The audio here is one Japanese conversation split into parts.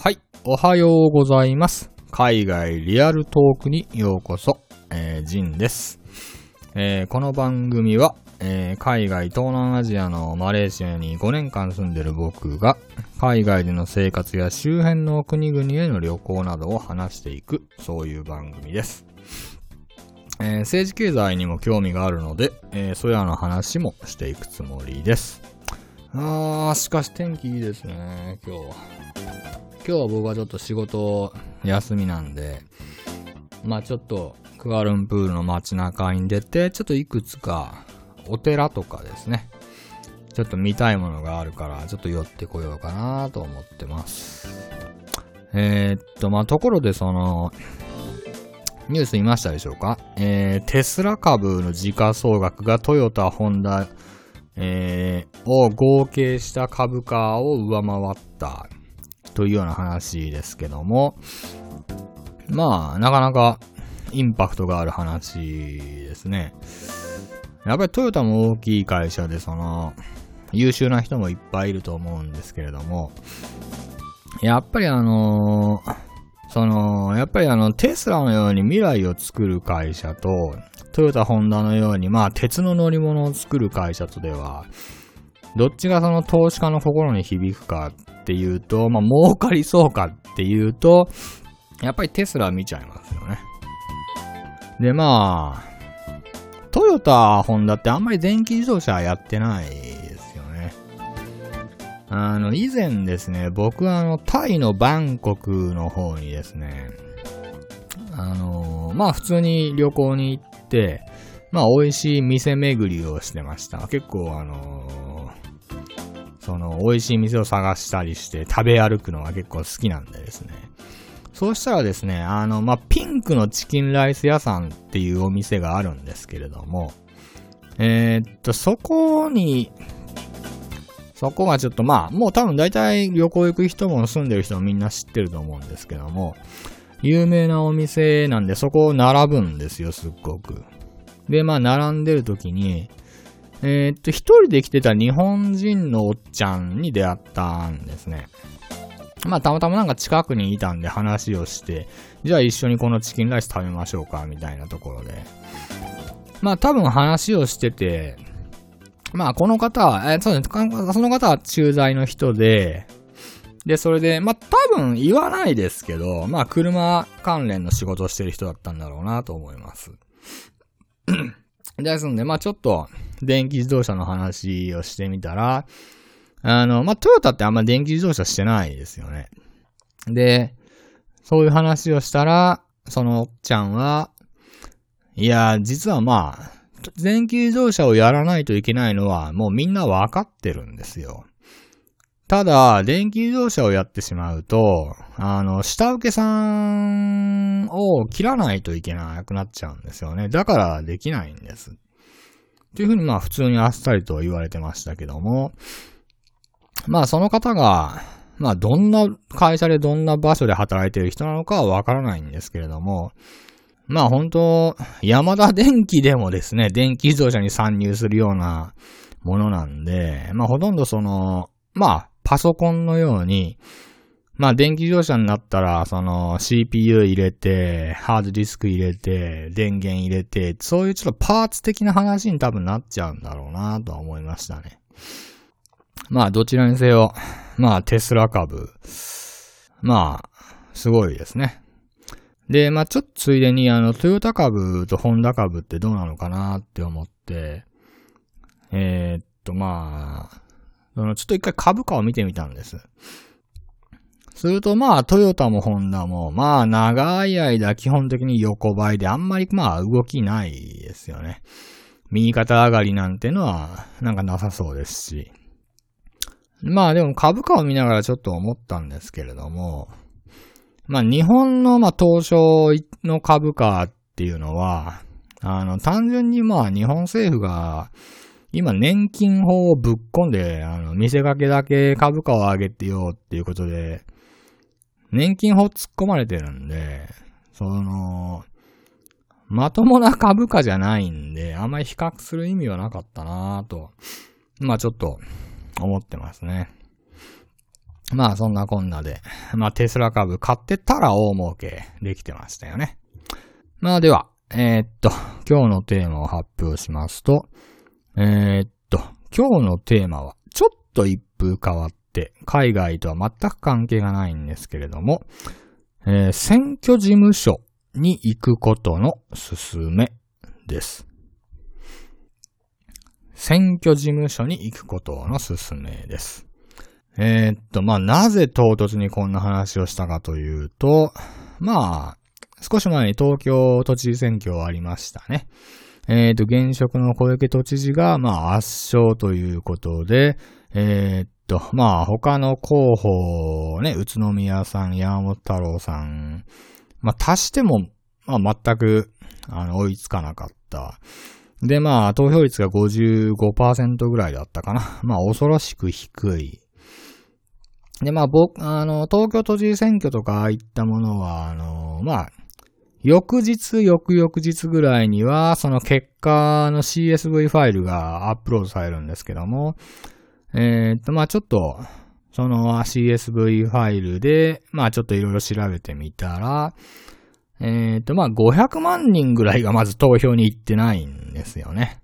はい、おはようございます。海外リアルトークにようこそ、えー、ジンです。えー、この番組は、えー、海外東南アジアのマレーシアに5年間住んでる僕が、海外での生活や周辺の国々への旅行などを話していく、そういう番組です。えー、政治経済にも興味があるので、えー、それらの話もしていくつもりです。あー、しかし天気いいですね、今日は。今日は僕はちょっと仕事休みなんで、まあちょっとクアルンプールの街中に出て、ちょっといくつかお寺とかですね、ちょっと見たいものがあるから、ちょっと寄ってこようかなと思ってます。えー、っと、まあところでその、ニュース見ましたでしょうか？えー、テスラ株の時価総額がトヨタ、ホンダ、えー、を合計した株価を上回った。というような話ですけども、まあ、なかなかインパクトがある話ですね。やっぱりトヨタも大きい会社で、その、優秀な人もいっぱいいると思うんですけれども、やっぱりあのーその、やっぱりあの、テスラのように未来を作る会社と、トヨタ、ホンダのように、まあ、鉄の乗り物を作る会社とでは、どっちがその投資家の心に響くかっていうと、まあ、儲かりそうかっていうと、やっぱりテスラ見ちゃいますよね。で、まあ、トヨタ、ホンダってあんまり電気自動車やってないあの、以前ですね、僕はあの、タイのバンコクの方にですね、あのまあ普通に旅行に行って、まあ美味しい店巡りをしてました。結構あのその美味しい店を探したりして食べ歩くのが結構好きなんでですね。そうしたらですね、あの、まあ、ピンクのチキンライス屋さんっていうお店があるんですけれども、えー、っと、そこにそこがちょっとまあ、もう多分大体旅行行く人も住んでる人もみんな知ってると思うんですけども、有名なお店なんでそこを並ぶんですよ、すっごく。で、まあ並んでる時に、えー、っと、一人で来てた日本人のおっちゃんに出会ったんですね。まあたまたまなんか近くにいたんで話をして、じゃあ一緒にこのチキンライス食べましょうか、みたいなところで。まあ多分話をしてて、まあ、この方は、えそうです。その方は駐在の人で、で、それで、まあ、多分言わないですけど、まあ、車関連の仕事をしてる人だったんだろうなと思います。ですんで、まあ、ちょっと、電気自動車の話をしてみたら、あの、まあ、トヨタってあんま電気自動車してないですよね。で、そういう話をしたら、そのおっちゃんは、いや、実はまあ、電気自動車をやらないといけないのはもうみんなわかってるんですよ。ただ、電気自動車をやってしまうと、あの、下請けさんを切らないといけなくなっちゃうんですよね。だからできないんです。っていうふうにまあ普通にあっさりと言われてましたけども、まあその方が、まあどんな会社でどんな場所で働いてる人なのかはわからないんですけれども、まあ本当、山田電機でもですね、電気自動車に参入するようなものなんで、まあほとんどその、まあパソコンのように、まあ電気自動車になったら、その CPU 入れて、ハードディスク入れて、電源入れて、そういうちょっとパーツ的な話に多分なっちゃうんだろうなとは思いましたね。まあどちらにせよ、まあテスラ株、まあ、すごいですね。で、まあちょっとついでに、あの、トヨタ株とホンダ株ってどうなのかなって思って、えー、っと、まあ、その、ちょっと一回株価を見てみたんです。するとまあ、トヨタもホンダも、まあ、長い間基本的に横ばいであんまりまあ、動きないですよね。右肩上がりなんてのは、なんかなさそうですし。まあでも株価を見ながらちょっと思ったんですけれども、まあ、日本の、まあ、東証の株価っていうのは、あの、単純にまあ、日本政府が、今、年金法をぶっ込んで、あの、見せかけだけ株価を上げてよっていうことで、年金法突っ込まれてるんで、その、まともな株価じゃないんで、あんまり比較する意味はなかったなぁと。まあちょっと、思ってますね。まあそんなこんなで、まあテスラ株買ってたら大儲けできてましたよね。まあでは、えー、っと、今日のテーマを発表しますと、えー、っと、今日のテーマは、ちょっと一風変わって、海外とは全く関係がないんですけれども、えー、選挙事務所に行くことの勧めです。選挙事務所に行くことの勧めです。えー、っと、まあ、なぜ唐突にこんな話をしたかというと、まあ、少し前に東京都知事選挙ありましたね。えっ、と、現職の小池都知事が、まあ、圧勝ということで、えっと、まあ、他の候補、ね、宇都宮さん、山本太郎さん、まあ、足しても、まあ、全く、あの、追いつかなかった。で、まあ、投票率が55%ぐらいだったかな。まあ、恐ろしく低い。で、まあ、僕、あの、東京都知事選挙とか、ああいったものは、あの、まあ、翌日、翌々日ぐらいには、その結果の CSV ファイルがアップロードされるんですけども、えー、っと、まあちょっと、その CSV ファイルで、まあちょっといろいろ調べてみたら、えー、っと、まあ500万人ぐらいがまず投票に行ってないんですよね。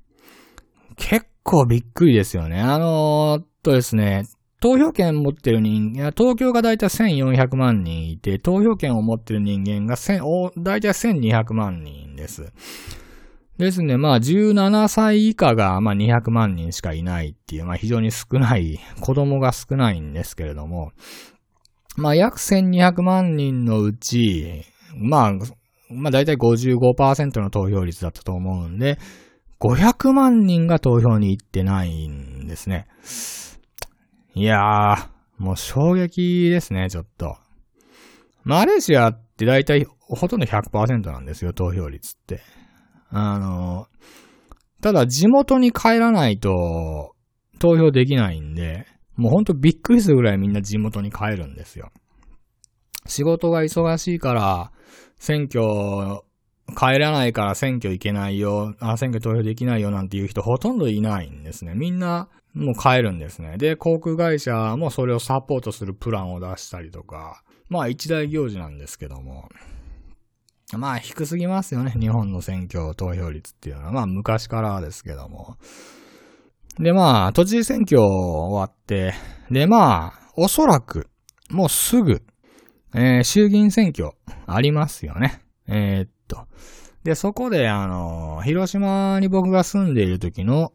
結構びっくりですよね。あのー、とですね、投票権持ってる人間、東京がだいたい1400万人いて、投票権を持ってる人間がだいたい1200万人です。ですね、まあ17歳以下がまあ200万人しかいないっていう、まあ非常に少ない、子供が少ないんですけれども、まあ約1200万人のうち、まあ、まあ大体55%の投票率だったと思うんで、500万人が投票に行ってないんですね。いやー、もう衝撃ですね、ちょっと。マレーシアって大体ほとんど100%なんですよ、投票率って。あの、ただ地元に帰らないと投票できないんで、もうほんとびっくりするぐらいみんな地元に帰るんですよ。仕事が忙しいから、選挙、帰らないから選挙行けないよ、あ、選挙投票できないよなんていう人ほとんどいないんですね。みんな、もう帰るんですね。で、航空会社もそれをサポートするプランを出したりとか、まあ一大行事なんですけども、まあ低すぎますよね。日本の選挙投票率っていうのは。まあ昔からですけども。でまあ、都知事選挙終わって、でまあ、おそらく、もうすぐ、えー、衆議院選挙ありますよね。えー、と。で、そこで、あの、広島に僕が住んでいる時の、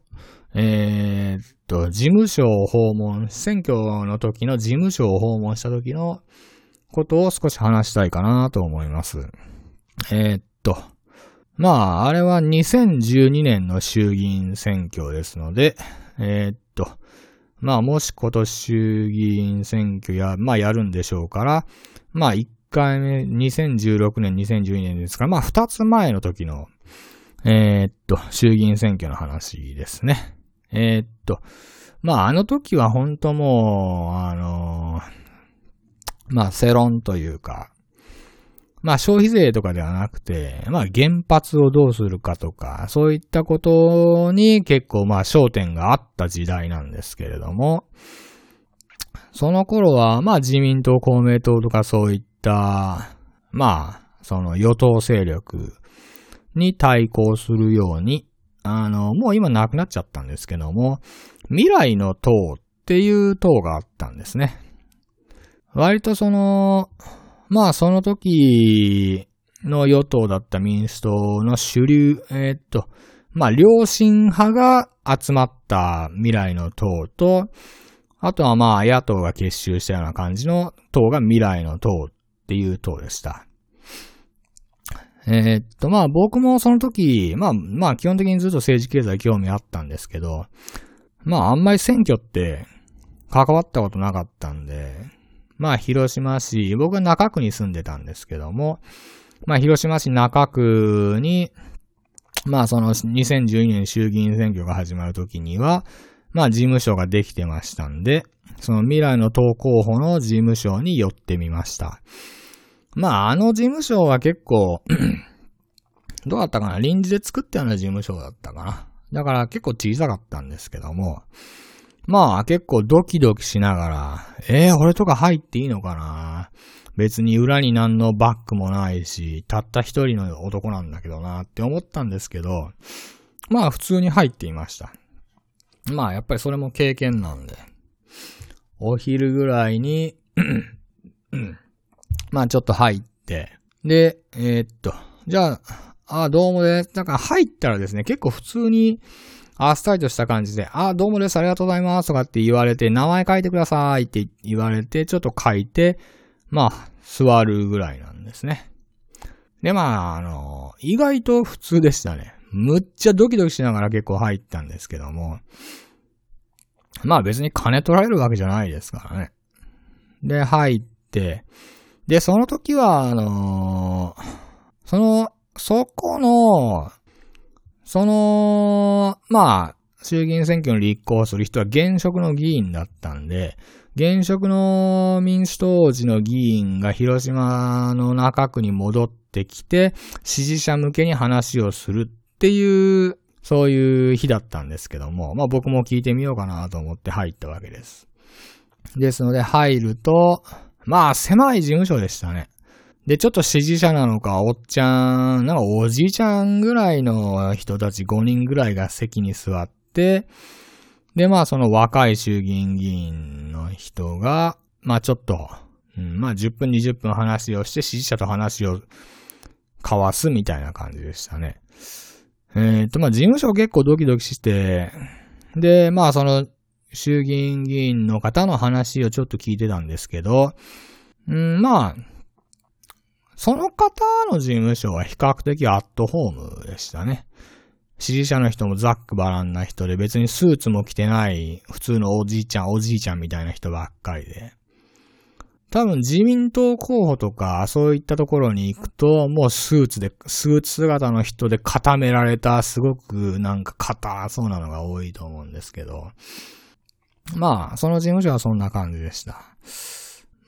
えー、っと、事務所を訪問、選挙の時の事務所を訪問した時のことを少し話したいかなと思います。えー、っと、まあ、あれは2012年の衆議院選挙ですので、えー、っと、まあ、もし今年衆議院選挙や、まあ、やるんでしょうから、まあ、1回目、2016年、2012年ですから、まあ、2つ前の時の、えー、っと、衆議院選挙の話ですね。えー、っと、まあ、あの時は本当もう、あのー、まあ、世論というか、まあ消費税とかではなくて、まあ原発をどうするかとか、そういったことに結構まあ焦点があった時代なんですけれども、その頃はまあ自民党、公明党とかそういった、まあその与党勢力に対抗するように、あの、もう今なくなっちゃったんですけども、未来の党っていう党があったんですね。割とその、まあ、その時の与党だった民主党の主流、えー、っと、まあ、良心派が集まった未来の党と、あとはまあ、野党が結集したような感じの党が未来の党っていう党でした。えー、っと、まあ僕もその時、まあ、まあ基本的にずっと政治経済興味あったんですけど、まああんまり選挙って関わったことなかったんで、まあ、広島市、僕は中区に住んでたんですけども、まあ、広島市中区に、まあ、その2012年衆議院選挙が始まるときには、まあ、事務所ができてましたんで、その未来の党候補の事務所に寄ってみました。まあ、あの事務所は結構 どうだったかな？臨時で作ったような事務所だったかな？だから結構小さかったんですけども、まあ結構ドキドキしながら、えー、俺とか入っていいのかな？別に裏に何のバックもないし、たった一人の男なんだけどなって思ったんですけど、まあ普通に入っていました。まあやっぱりそれも経験なんで。お昼ぐらいに まあちょっと入って、で、えー、っと、じゃあ、あ、どうもです。だか入ったらですね、結構普通に、あっさりとした感じで、あ、どうもです、ありがとうございますとかって言われて、名前書いてくださいって言われて、ちょっと書いて、まあ、座るぐらいなんですね。で、まあ、あの、意外と普通でしたね。むっちゃドキドキしながら結構入ったんですけども、まあ別に金取られるわけじゃないですからね。で、入って、で、その時は、あのー、その、そこの、その、まあ、衆議院選挙に立候補する人は現職の議員だったんで、現職の民主党時の議員が広島の中区に戻ってきて、支持者向けに話をするっていう、そういう日だったんですけども、まあ僕も聞いてみようかなと思って入ったわけです。ですので入ると、まあ狭い事務所でしたね。で、ちょっと支持者なのか、おっちゃん、なんかおじいちゃんぐらいの人たち5人ぐらいが席に座って、で、まあその若い衆議院議員の人が、まあちょっと、うん、まあ10分20分話をして支持者と話を交わすみたいな感じでしたね。えっ、と、まあ事務所結構ドキドキして、で、まあその衆議院議員の方の話をちょっと聞いてたんですけど、うん、まあ、その方の事務所は比較的アットホームでしたね。支持者の人もザックバランな人で別にスーツも着てない普通のおじいちゃん、おじいちゃんみたいな人ばっかりで。多分自民党候補とかそういったところに行くともうスーツで、スーツ姿の人で固められたすごくなんか硬そうなのが多いと思うんですけど。まあ、その事務所はそんな感じでした。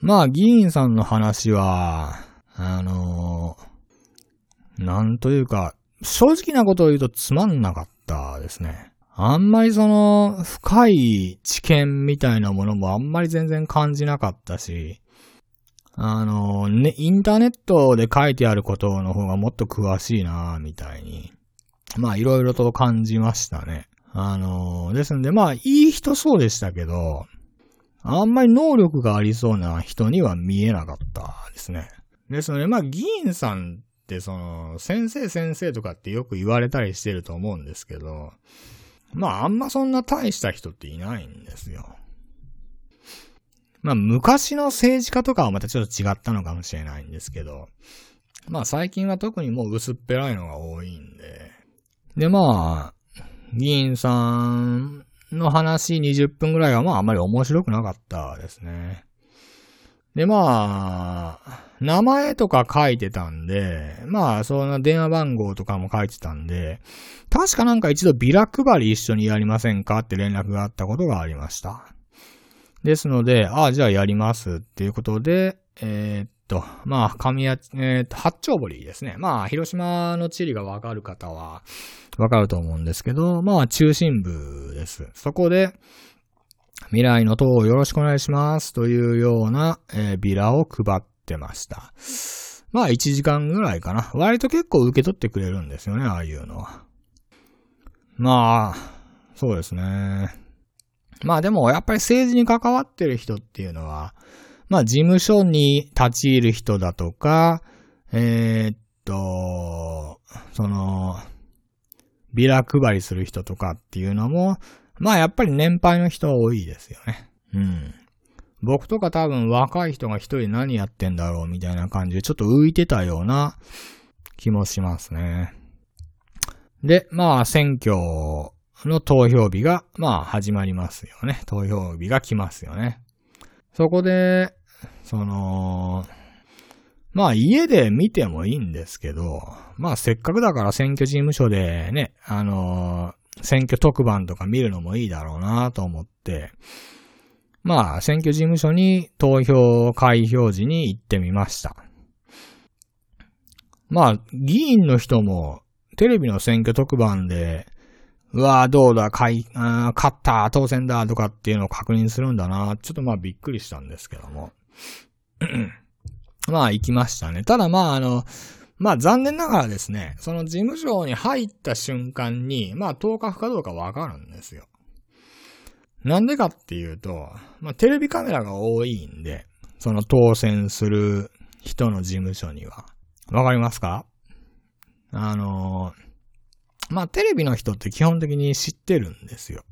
まあ、議員さんの話は、あのー、なんというか、正直なことを言うとつまんなかったですね。あんまりその、深い知見みたいなものもあんまり全然感じなかったし、あの、ね、インターネットで書いてあることの方がもっと詳しいなみたいに、まあいろいろと感じましたね。あの、ですんでまあいい人そうでしたけど、あんまり能力がありそうな人には見えなかったですね。ですので、まあ、議員さんって、その、先生先生とかってよく言われたりしてると思うんですけど、まあ、あんまそんな大した人っていないんですよ。まあ、昔の政治家とかはまたちょっと違ったのかもしれないんですけど、まあ、最近は特にもう薄っぺらいのが多いんで、で、まあ、議員さんの話20分ぐらいはまああまり面白くなかったですね。で、まあ、名前とか書いてたんで、まあ、その電話番号とかも書いてたんで、確かなんか一度ビラ配り一緒にやりませんかって連絡があったことがありました。ですので、ああ、じゃあやりますっていうことで、えー、と、まあ、神谷、えー、っと、八丁堀ですね。まあ、広島の地理がわかる方はわかると思うんですけど、まあ、中心部です。そこで、未来の党をよろしくお願いしますというような、えー、ビラを配ってました。まあ1時間ぐらいかな。割と結構受け取ってくれるんですよね、ああいうのは。まあ、そうですね。まあでもやっぱり政治に関わってる人っていうのは、まあ事務所に立ち入る人だとか、えー、っと、その、ビラ配りする人とかっていうのも、まあやっぱり年配の人は多いですよね。うん。僕とか多分若い人が一人何やってんだろうみたいな感じでちょっと浮いてたような気もしますね。で、まあ選挙の投票日が、まあ始まりますよね。投票日が来ますよね。そこで、その、まあ家で見てもいいんですけど、まあせっかくだから選挙事務所でね、あの選挙特番とか見るのもいいだろうなと思って、まあ、選挙事務所に投票開票時に行ってみました。まあ、議員の人もテレビの選挙特番でうわぁ、どうだ、買い、あ勝った、当選だ、とかっていうのを確認するんだな。ちょっとまあびっくりしたんですけども。まあ行きましたね。ただまああの、まあ残念ながらですね、その事務所に入った瞬間に、まあ当確かどうかわかるんですよ。なんでかっていうと、まあテレビカメラが多いんで、その当選する人の事務所には。わかりますか？あのまあテレビの人って基本的に知ってるんですよ。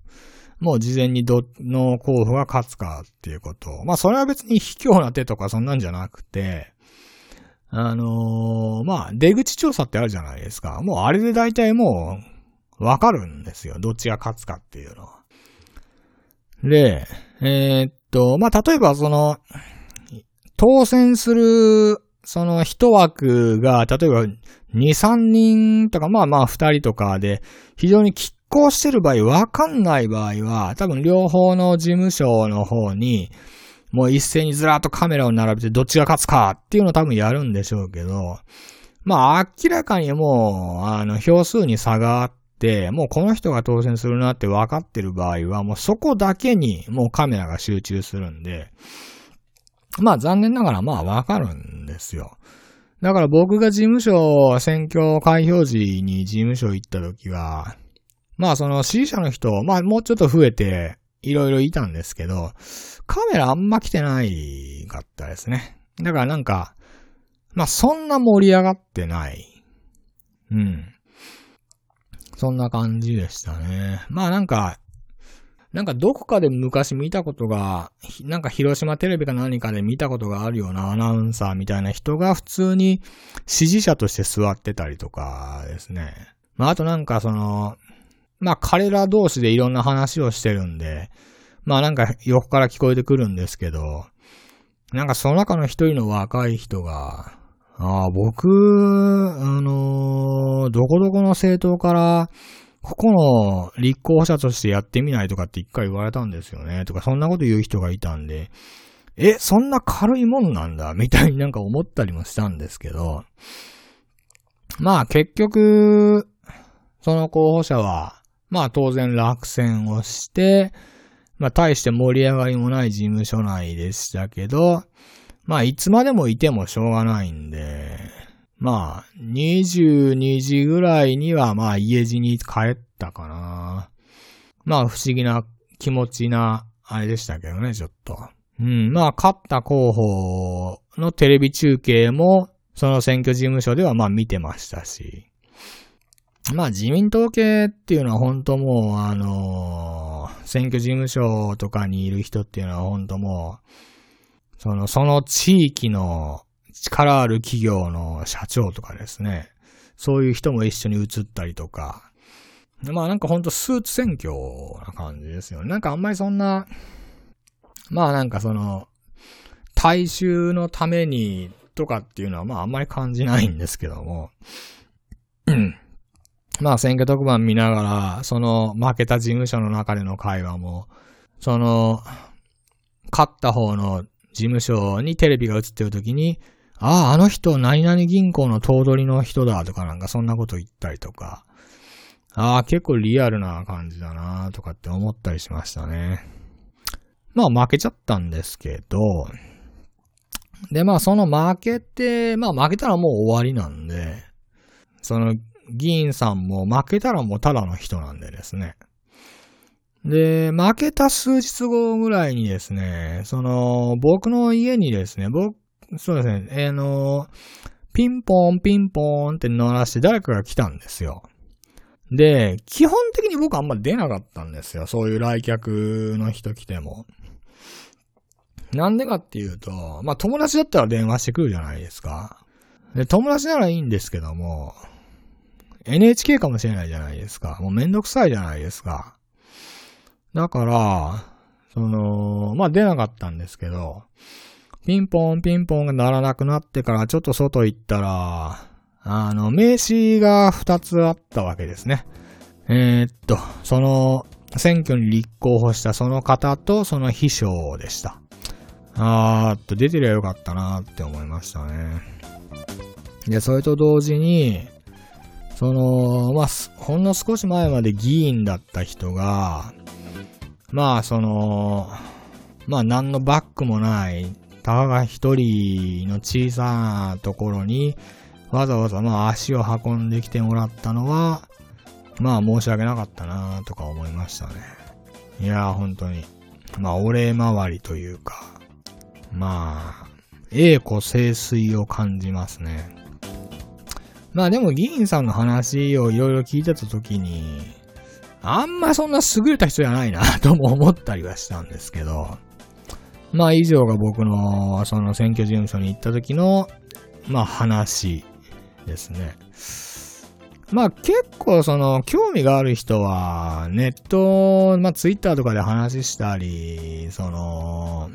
もう事前にどの候補が勝つかっていうことを。まあそれは別に卑怯な手とかそんなんじゃなくて、あのー、まあ、出口調査ってあるじゃないですか。もうあれで大体もう、わかるんですよ。どっちが勝つかっていうのは。で、えー、っと、まあ、例えばその、当選する、その一枠が、例えば2、3人とか、まあまあ2人とかで、非常に拮抗してる場合、わかんない場合は、多分両方の事務所の方に、もう一斉にずらっとカメラを並べてどっちが勝つかっていうのを多分やるんでしょうけど、まあ明らかにもう、あの、票数に差があって、もうこの人が当選するなって分かってる場合は、もうそこだけにもうカメラが集中するんで、まあ残念ながらまあ分かるんですよ。だから僕が事務所、選挙開票時に事務所行った時は、まあその支持者の人、まあもうちょっと増えて、いろいろいたんですけど、カメラあんま来てないかったですね。だからなんか、まあそんな盛り上がってない。うん。そんな感じでしたね。まあなんか、なんかどこかで昔見たことが、なんか広島テレビか何かで見たことがあるようなアナウンサーみたいな人が普通に支持者として座ってたりとかですね。まああとなんかその、まあ彼ら同士でいろんな話をしてるんで、まあなんか横から聞こえてくるんですけど、なんかその中の一人の若い人が、ああ、僕、あのー、どこどこの政党から、ここの立候補者としてやってみないとかって一回言われたんですよね。とか、そんなこと言う人がいたんで、え、そんな軽いもんなんだ？みたいになんか思ったりもしたんですけど、まあ結局、その候補者は、まあ当然落選をして、まあ大して盛り上がりもない事務所内でしたけど、まあいつまでもいてもしょうがないんで、まあ22時ぐらいにはまあ家路に帰ったかな。まあ不思議な気持ちな、あれでしたけどね、ちょっと。うん、まあ勝った候補のテレビ中継も、その選挙事務所ではまあ見てましたし。まあ自民党系っていうのは本当もう、あのー、選挙事務所とかにいる人っていうのは本当もう、その、その地域の力ある企業の社長とかですね、そういう人も一緒に移ったりとか、まあなんかほんとスーツ選挙な感じですよね。なんかあんまりそんな、まあなんかその、大衆のためにとかっていうのはまああんまり感じないんですけども、まあ選挙特番見ながら、その負けた事務所の中での会話も、その、勝った方の事務所にテレビが映ってる時に、ああ、あの人、何々銀行の頭取の人だとかなんかそんなこと言ったりとか、ああ、結構リアルな感じだなとかって思ったりしましたね。まあ負けちゃったんですけど、でまあその負けて、まあ負けたらもう終わりなんで、その議員さんも負けたらもうただの人なんでですね。で、負けた数日後ぐらいにですね、その、僕の家にですね、僕、そうですね、えー、の、ピンポンピンポンって鳴らして誰かが来たんですよ。で、基本的に僕あんま出なかったんですよ。そういう来客の人来ても。なんでかっていうと、まあ友達だったら電話してくるじゃないですか。で、友達ならいいんですけども、NHK かもしれないじゃないですか。もうめんどくさいじゃないですか。だから、その、まあ出なかったんですけど、ピンポンピンポンが鳴らなくなってからちょっと外行ったら、あの、名刺が2つあったわけですね。えー、っと、その、選挙に立候補したその方とその秘書でした。あーっと、出てりゃよかったなって思いましたね。で、それと同時に、その、まあ、ほんの少し前まで議員だった人が、まあ、その、まあ、何のバックもない、たかが一人の小さなところに、わざわざまあ足を運んできてもらったのは、まあ申し訳なかったなとか思いましたね。いや本当に。まあお礼回りというか、まあ、栄枯盛衰を感じますね。まあでも議員さんの話をいろいろ聞いてたときに、あんまそんな優れた人じゃないなとも思ったりはしたんですけど、まあ以上が僕のその選挙事務所に行った時の、まあ話ですね。まあ結構その興味がある人はネット、まあツイッターとかで話したり、その、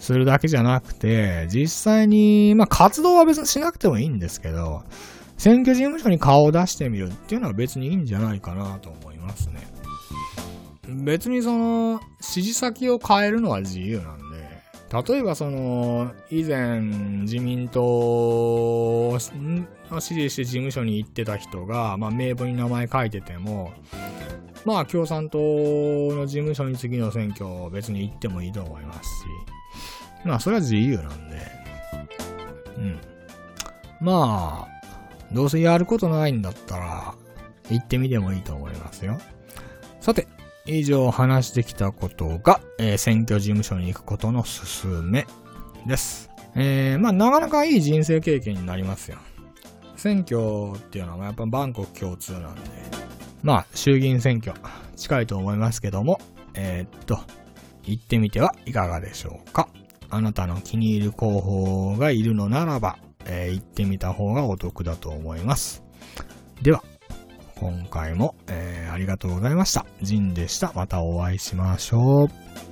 するだけじゃなくて、実際に、まあ活動は別にしなくてもいいんですけど、選挙事務所に顔を出してみるっていうのは別にいいんじゃないかなと思いますね。別にその、指示先を変えるのは自由なんで、例えばその、以前自民党を支持して事務所に行ってた人が、まあ名簿に名前書いてても、まあ共産党の事務所に次の選挙別に行ってもいいと思いますし、まあそれは自由なんで、うん。まあ、どうせやることないんだったら、行ってみてもいいと思いますよ。さて、以上話してきたことが、えー、選挙事務所に行くことの勧めです。えー、まあなかなかいい人生経験になりますよ。選挙っていうのはやっぱ万国共通なんで、まあ衆議院選挙近いと思いますけども、えー、っと、行ってみてはいかがでしょうか。あなたの気に入る候補がいるのならば、えー、行ってみた方がお得だと思います。では、今回も、えー、ありがとうございました。ジンでした。またお会いしましょう。